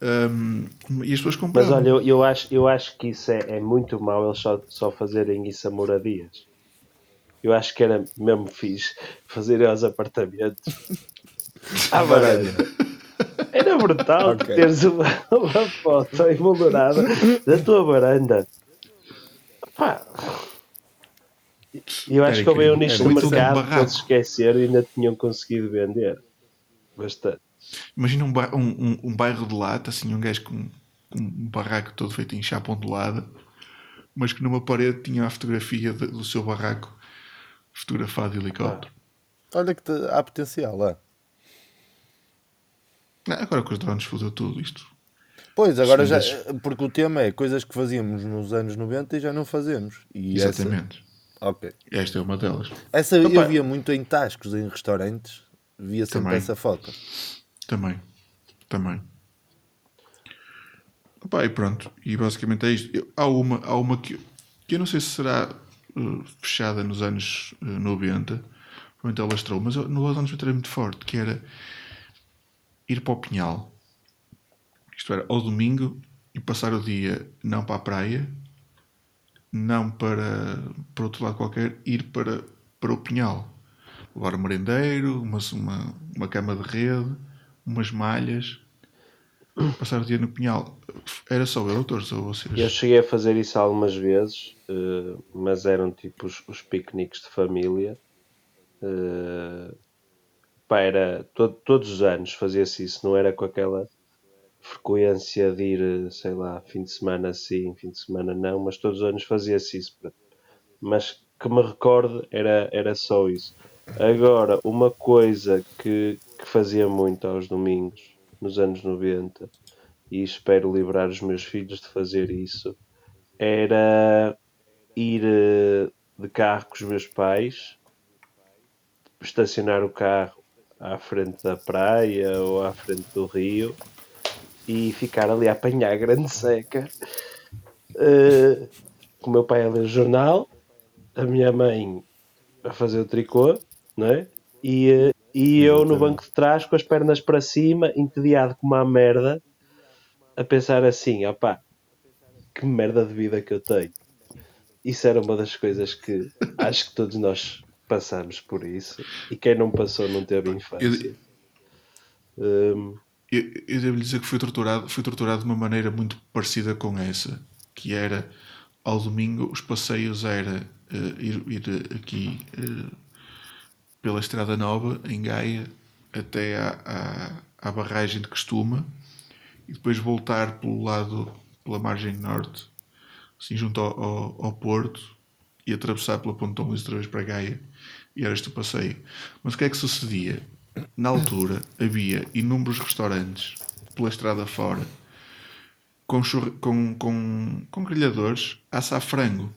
Hum, e as pessoas Mas compravam. olha, eu, eu acho, eu acho que isso é, é muito mau eles só, só fazerem isso a moradias. Eu acho que era mesmo fixe fazerem aos apartamentos. À varanda. Era brutal Ok. teres uma, uma foto emoldurada da tua varanda. Pá. Eu acho Era que houve um incrível. nicho de mercado que eles esqueceram e ainda tinham conseguido vender. Bastante. Imagina um, um, um- um bairro de lata, assim, um gajo com, com um barraco todo feito em chapa ondulada, mas que numa parede tinha a fotografia de- do seu barraco fotografado de helicóptero. Olha que te- há potencial lá. Não, agora com os drones fodeu tudo isto. Pois, agora já. Porque o tema é coisas que fazíamos nos anos 90 e já não fazemos. E Exatamente. Essa, ok. Esta é uma delas. Essa Opa. eu via muito em tascos, em restaurantes. Via sempre Também. essa foto. Também. Também. Opa, e pronto. E basicamente é isto. Eu- há, uma, há uma que, que eu não sei se será fechada nos anos uh, 90. Provavelmente ela estrou, mas eu- nos anos 90 era muito forte, que era ir para o Pinhal. Isto era, ao domingo, e passar o dia não para a praia, não para, para outro lado qualquer, ir para, para o Pinhal. Levar um merendeiro, uma, uma, uma cama de rede, umas malhas, passar o dia no Pinhal. Era só eu, doutores, ou vocês? Eu cheguei a fazer isso algumas vezes, eh, mas eram tipo os, os piqueniques de família. Eh, pá, era to- todos os anos fazia-se isso, não era com aquela frequência de ir, sei lá, fim de semana sim, fim de semana não, mas todos os anos fazia-se isso. Mas que me recorde era, era só isso. Agora, uma coisa que, que fazia muito aos domingos, nos anos 90, e espero livrar os meus filhos de fazer isso, era ir eh, de carro com os meus pais, estacionar o carro à frente da praia ou à frente do rio e ficar ali a apanhar a grande seca. Eh, com o meu pai a ler jornal, a minha mãe a fazer o tricô, não é? E, eh, e eu no banco de trás com as pernas para cima, entediado como uma merda, a pensar assim, opá, que merda de vida que eu tenho. Isso era uma das coisas que acho que todos nós passamos por isso. E quem não passou não teve infância. Hum, Eu, eu devo lhe dizer que fui torturado, fui torturado de uma maneira muito parecida com essa, que era ao domingo os passeios era eh, ir, ir aqui eh, pela Estrada Nova, em Gaia, até à, à, à barragem de Costuma e depois voltar pelo lado, pela margem norte, assim junto ao, ao, ao Porto e atravessar pela Pontão Luís outra vez para Gaia e era este o passeio. Mas o que é que sucedia? Na altura havia inúmeros restaurantes pela estrada fora com, com, com, com grelhadores a assar frango.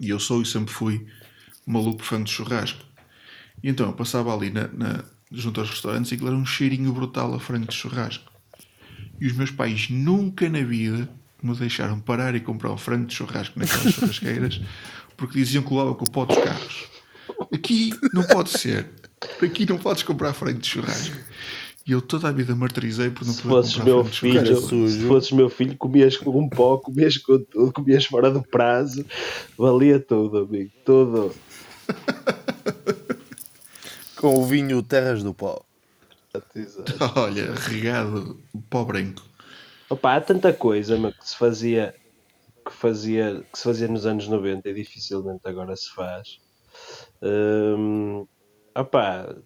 E eu sou e sempre fui maluco fã de churrasco. E então eu passava ali na, na- junto aos restaurantes e aquilo era um cheirinho brutal a frango de churrasco. E os meus pais nunca na vida me deixaram parar e comprar um frango de churrasco naquelas churrasqueiras porque diziam que levava com o pó dos carros. Aqui não pode ser. Aqui não podes comprar frango de churrasco. E eu toda a vida martirizei por não se poder fosses meu frango de filho, se fosses meu filho, comias com um pó, comias com tudo, comias fora do prazo, valia tudo, amigo, tudo. Com o vinho Terras do Pó. Olha, regado pó branco. Opa, há tanta coisa meu, que se fazia que fazia que se fazia nos anos 90 e dificilmente agora se faz. Hum, opa,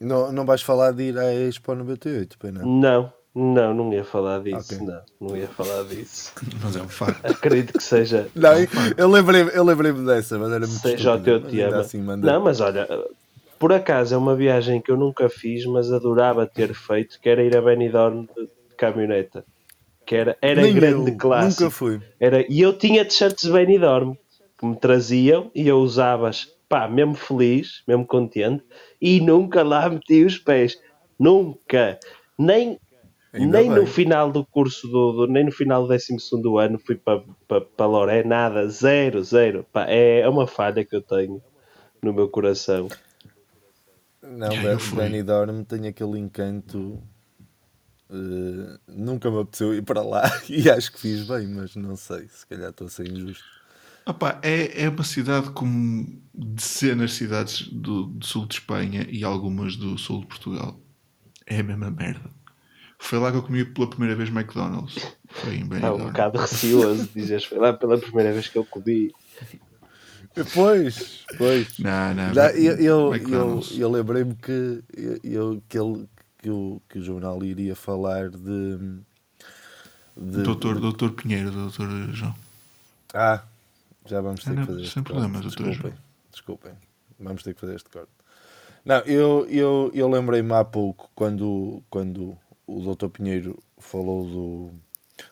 Não, não vais falar de ir à Expo 98, pois não? não, não, não ia falar disso, Ok. não, não ia falar disso. Mas é um facto. Acredito que seja Não, eu lembrei-me eu lembrei dessa, mas era muito seja o teu mas te ainda ama. assim mandei. Não, mas olha, por acaso é uma viagem que eu nunca fiz, mas adorava ter feito, que era ir a Benidorm de, de caminhoneta. Que era, era Nem grande eu, clássico. Nunca fui. Era, e eu tinha t-shirts de Benidorm que me traziam e eu usava-as, pá, mesmo feliz, mesmo contente, e nunca lá meti os pés. Nunca. Nem, Ainda nem bem. no final do curso, do, do- nem no final do 12 ano fui para pa, pa Loré, nada, zero, zero. Pá, é, é uma falha que eu tenho no meu coração. Não, fui. Benidorm tem aquele encanto. eh, nunca me apeteceu ir para lá e acho que fiz bem, mas não sei, se calhar estou a ser injusto. Opa, é, é uma cidade como dezenas de cidades do, do sul de Espanha e algumas do sul de Portugal. É a mesma merda. Foi lá que eu comi pela primeira vez McDonald's. Foi em É um Benidorm. bocado receoso, dizes, foi lá pela primeira vez que eu comi. Pois, pois. Não, não. Já, eu, eu, eu, eu lembrei-me que, eu, que, ele, que, o, que o jornal iria falar de. de Doutor, doutor Pinheiro, doutor João. Ah, já vamos ter Ah, que não, fazer sem este problemas, corte. doutor Desculpem, desculpem. Vamos ter que fazer este corte. Não, eu, eu, eu lembrei-me há pouco, quando, quando o doutor Pinheiro falou do que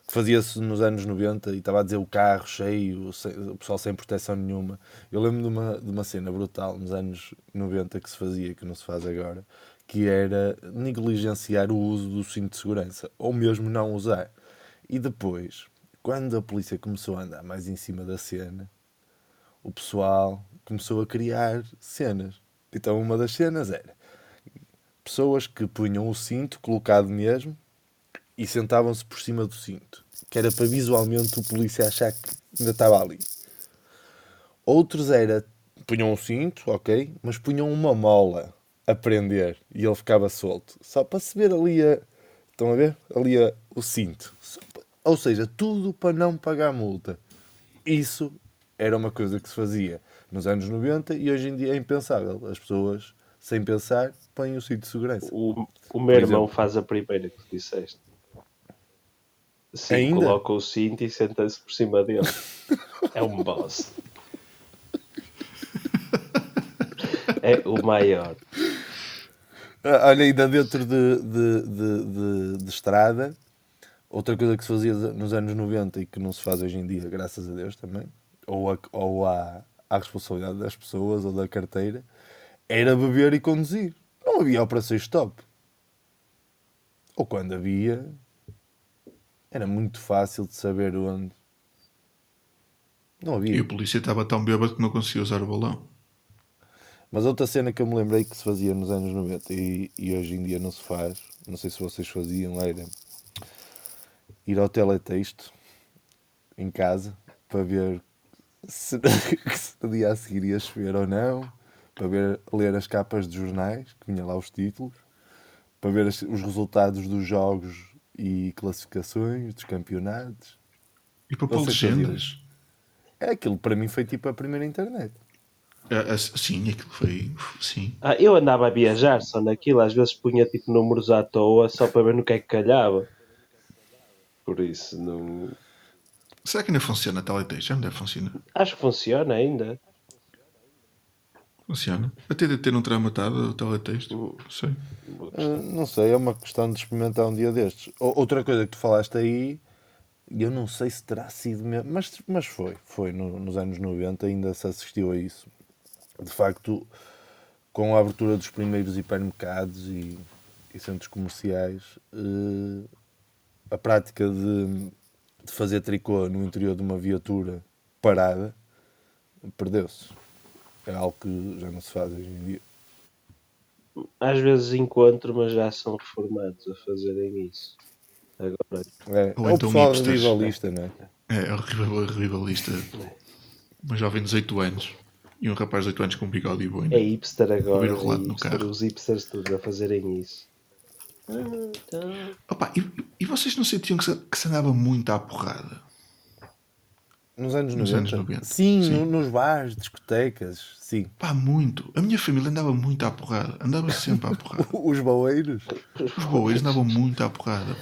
fazia-se nos anos 90 e estava a dizer o carro cheio, o pessoal sem proteção nenhuma. Eu lembro de uma, de uma cena brutal nos anos 90 que se fazia, que não se faz agora, que era negligenciar o uso do cinto de segurança, ou mesmo não usar. E depois, quando a polícia começou a andar mais em cima da cena, o pessoal começou a criar cenas. Então uma das cenas era pessoas que punham o cinto colocado mesmo e sentavam-se por cima do cinto, que era para visualmente o polícia achar que ainda estava ali. Outros era punham o cinto, ok, mas punham uma mola a prender e ele ficava solto, só para se ver ali a estão a ver? Ali a- o cinto. Ou seja, tudo para não pagar multa. Isso era uma coisa que se fazia nos anos 90 e hoje em dia é impensável. As pessoas, sem pensar, põem o cinto de segurança. O, o meu Por irmão exemplo. faz a primeira que disseste. Sim, Ainda? coloca o cinto e senta-se por cima dele. É um boss. é o maior. Ah, Olha, ainda dentro de, de, de, de- de estrada, outra coisa que se fazia nos anos 90 e que não se faz hoje em dia, graças a Deus também, ou, a, ou à, à responsabilidade das pessoas ou da carteira, era beber e conduzir. Não havia operações stop. Ou quando havia, era muito fácil de saber onde. Não havia. E o polícia estava tão bêbado que não conseguia usar o balão. Mas outra cena que eu me lembrei que se fazia nos anos 90 e, e hoje em dia não se faz, não sei se vocês faziam, era ir ao teletexto em casa para ver se, se no dia a seguir ia chover ou não, para ver, ler as capas de jornais, que vinha lá os títulos, para ver as- os resultados dos jogos e classificações dos campeonatos. E para pôr legendas. É aquilo para mim foi tipo a primeira internet. É, sim, aquilo foi. Sim. Ah, eu andava a viajar só naquilo, às vezes punha tipo números à toa só para ver no que é que calhava. Por isso, não. Será que ainda funciona a não deve funcionar. Acho que funciona ainda. Funciona. Até de ter um traumatado o teletexto. Sei. Uh, não sei, é uma questão de experimentar um dia destes. Outra coisa que tu falaste aí, e eu não sei se terá sido mesmo, mas, mas foi, foi no- nos anos 90 ainda se assistiu a isso. De facto, com a abertura dos primeiros hipermercados e, e centros comerciais, uh, a prática de, de fazer tricô no interior de uma viatura parada perdeu-se. É algo que já não se faz hoje em dia. Às vezes encontro, mas já são reformados a fazerem isso. Agora, É, Ou é o então pessoal hipsters. rivalista, não é? É, é horrível, rivalista. Uma jovem de 18 anos e um rapaz de 18 anos com um bigode e boina. é hipster agora. O relato é no hipster, carro. os hipsters todos a fazerem isso. Ah, então, Opa, e, e vocês não sentiam que se, que se andava muito à porrada? Nos anos Nos 90? anos 90, Sim, sim. no- nos bares, discotecas, sim. Pá, muito. A minha família andava muito à porrada. Andava sempre à porrada. Os baueiros. Os bois andavam muito à porrada.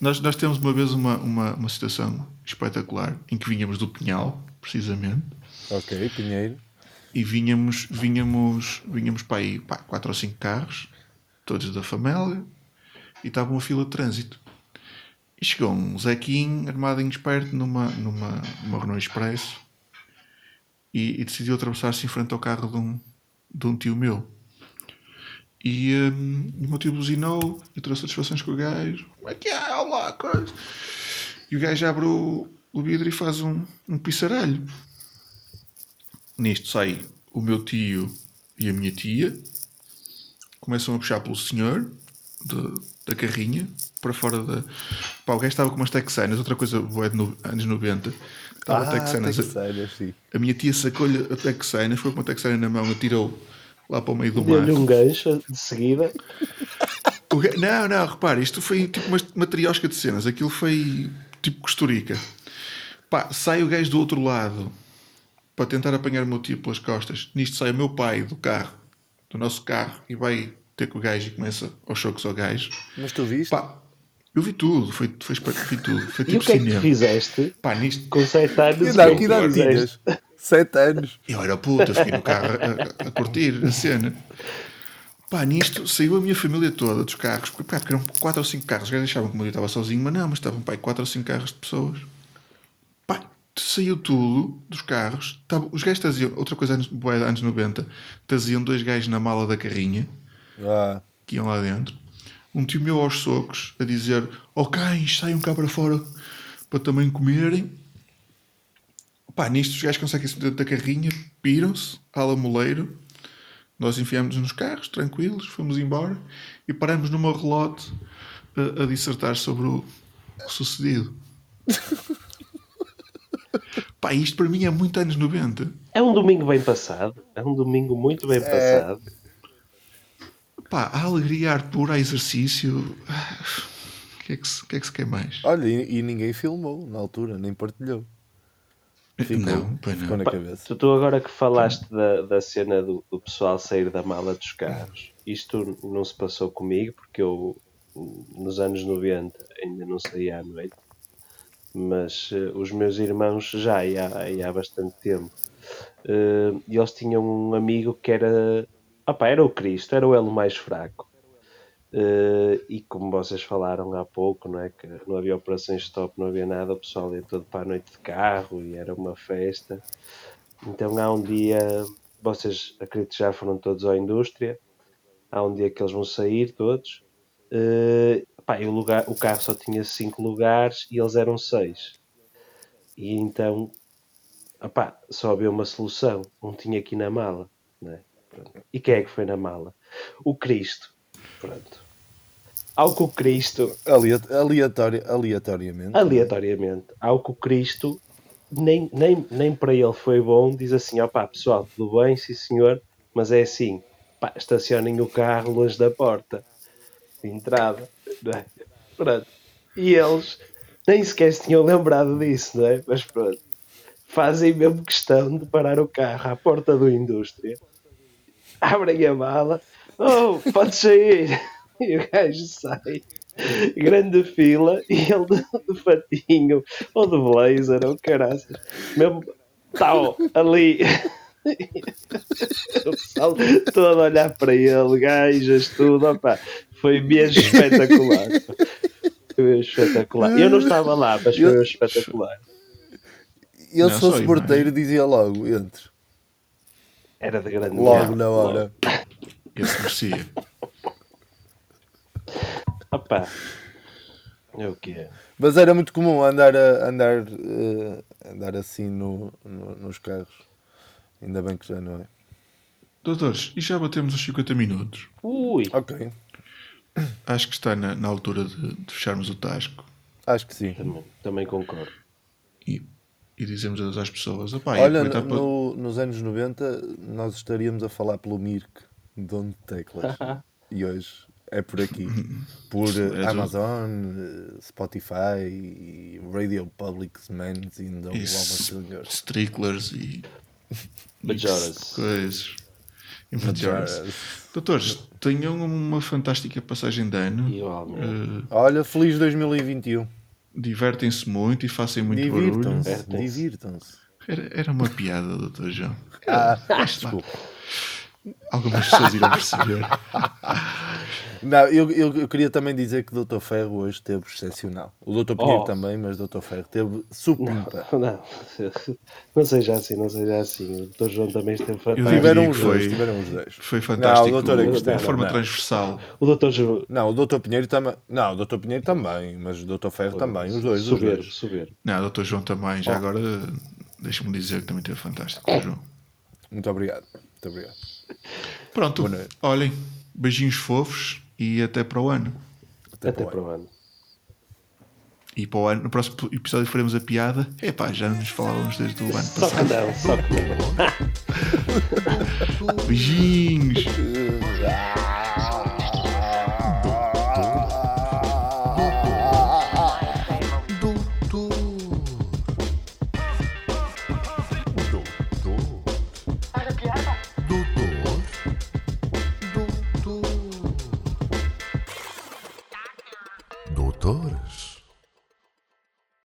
Nós, nós temos uma vez uma, uma, uma situação espetacular em que vinhamos do Pinhal, precisamente, Ok, Pinheiro. e vinhamos, vinhamos, vinhamos para aí pá, quatro ou cinco carros, todos da família, e estava uma fila de trânsito. E chegou um Zequinho armado em esperto numa, numa, numa Renault Expresso e, e decidiu atravessar-se em frente ao carro de um, de um tio meu. E hum, o meu tio buzinou e trouxe satisfações com o gajo. Como é que é? Olá, coisa. E o gajo abre o, o vidro e faz um, um pizzaralho. Nisto sai o meu tio e a minha tia. Começam a puxar pelo senhor de- da carrinha para fora da. Pá, o gajo estava com umas texanas, outra coisa boa de no, anos 90. Estava Ah, texanas. Texanas, sim. A minha tia sacou-lhe a texana, foi com a texana na mão, atirou lá para o meio do mar. Deu-lhe um gancho de seguida. Ga- Não, não, repare, isto foi tipo uma matriosca de cenas, aquilo foi tipo costurica. Pá, sai o gajo do outro lado para tentar apanhar o meu tio pelas costas. Nisto sai o meu pai do carro, do nosso carro, e vai ter com o gajo e começa aos choques ao gajo. Mas tu viste? Pá, eu vi tudo, foi, foi, vi tudo. Foi E tipo o que é que tu cinema. fizeste Pá, nisto, com 7 anos? que que idade, é que idade tinhas? Sete anos. Eu era puta, eu fiquei no carro a, a- a curtir a cena. Pá, nisto saiu a minha família toda dos carros, porque, pá, porque eram 4 ou 5 carros. Os gajos achavam que o meu estava sozinho, mas não, mas estavam pá, 4 ou 5 carros de pessoas. Pá, saiu tudo dos carros. Tava- os gajos traziam, outra coisa anos, anos 90, traziam dois gajos na mala da carrinha, Ah, que iam lá dentro. Um tio meu aos socos a dizer: Ó cães, saiam cá para fora para também comerem. Pá, nisto os gajos conseguem se dentro da carrinha, piram-se, ala moleiro. Nós enfiámos-nos nos carros, tranquilos, fomos embora e paramos numa relote a, a dissertar sobre o, o sucedido. Pá, isto para mim é muito anos 90. É um domingo bem passado. É um domingo muito bem passado. Pá, a alegria, a ar a exercício. O que, é que que é que se quer mais? olha, e, e ninguém filmou na altura, nem partilhou. Ficou, não, pois ficou não. na cabeça. Tu, tu agora que falaste da, da cena do, do pessoal sair da mala dos carros, isto não se passou comigo porque eu nos anos 90 ainda não saía à noite, mas eh, os meus irmãos já e há, e há bastante tempo. Eh, e eles tinham um amigo que era. Opá, era o Cristo, era o elo mais fraco. Eh, e como vocês falaram há pouco, não é? Que não havia operações stop, não havia nada, o pessoal ia todo para a noite de carro e era uma festa. Então há um dia, vocês acredito já foram todos à indústria, há um dia que eles vão sair todos. eh, pá, o, lugar, o carro só tinha cinco lugares e eles eram seis. E então, opá, só havia uma solução. Um tinha aqui na mala. Né? Pronto. E quem é que foi na mala? O Cristo. Pronto. Ao que o Cristo, Aleat- aleatori- aleatoriamente. aleatoriamente, ao que o Cristo, nem, nem, nem para ele foi bom, diz assim: opá, pessoal, tudo bem, sim senhor, mas é assim, pá, estacionem o carro longe da porta de entrada. É? Pronto. E eles nem sequer se tinham lembrado disso, não é? Mas pronto. Fazem mesmo questão de parar o carro à porta do indústria, abrem a mala, oh, pode sair. E o gajo sai, grande fila, e ele de, de fatinho, ou de blazer, ou caraças, mesmo tal, ali. o pessoal todo a olhar para ele, gajas, tudo, opá, foi mesmo espetacular. Foi mesmo espetacular. Eu não estava lá, mas foi mesmo espetacular. Eu, se fosse porteiro, dizia logo: entre. Era de grande Logo na hora. Esse merecia. Opá. É o que é. Mas era muito comum andar, a, andar, eh, andar assim no, no- nos carros. Ainda bem que já não é. Doutores, e já batemos os 50 minutos. Ui, Ok, Acho que está na, na altura de, de fecharmos o tasco acho que sim. também, também concordo. e, e dizemos adeus às pessoas. Opá, e Olha, aproveitar para- no- nos anos 90 nós estaríamos a falar pelo Mirk, dono de teclas. e hoje é por aqui. Por É tudo. Amazon, eh, Spotify, e Radio Public Mans in the Lava Stricklers e. Majoras. Coisas. E Majoras. Doutores, tenham uma fantástica passagem de ano. Igualmente. Eh, Olha, feliz 2021. Divertem-se muito e façam muito barulho. Divirtam-se, Divertem-se. divirtam-se. Era, era uma piada, doutor João. Ah, lá. Algumas pessoas irão perceber. Não, eu, eu, eu queria também dizer que o Dr. Ferro hoje esteve excepcional. O Dr. Pinheiro Oh. também, mas o Dr. Ferro esteve supimpa. Não, não seja assim, não seja assim. O Dr. João também esteve fantástico. Tiveram os dois, foi- tiveram os dois. Foi fantástico. Não, doutor, de forma não, não. transversal. O Dr. João, Não, o Dr. Pinheiro também. Não, o Dr. Pinheiro também, mas o Dr. Ferro também, os dois, os soberbo, dois. soberbo. Não, doutor João também. Oh. Já agora, deixa-me dizer que também teve fantástico. Dr. João. Muito obrigado. Muito obrigado. Pronto, olhem, beijinhos fofos e até para o ano. Até, Até para o para o ano. E para o ano, no próximo episódio faremos a piada. Epá, já nos falávamos desde o ano Só que passado. não, só que não. Beijinhos!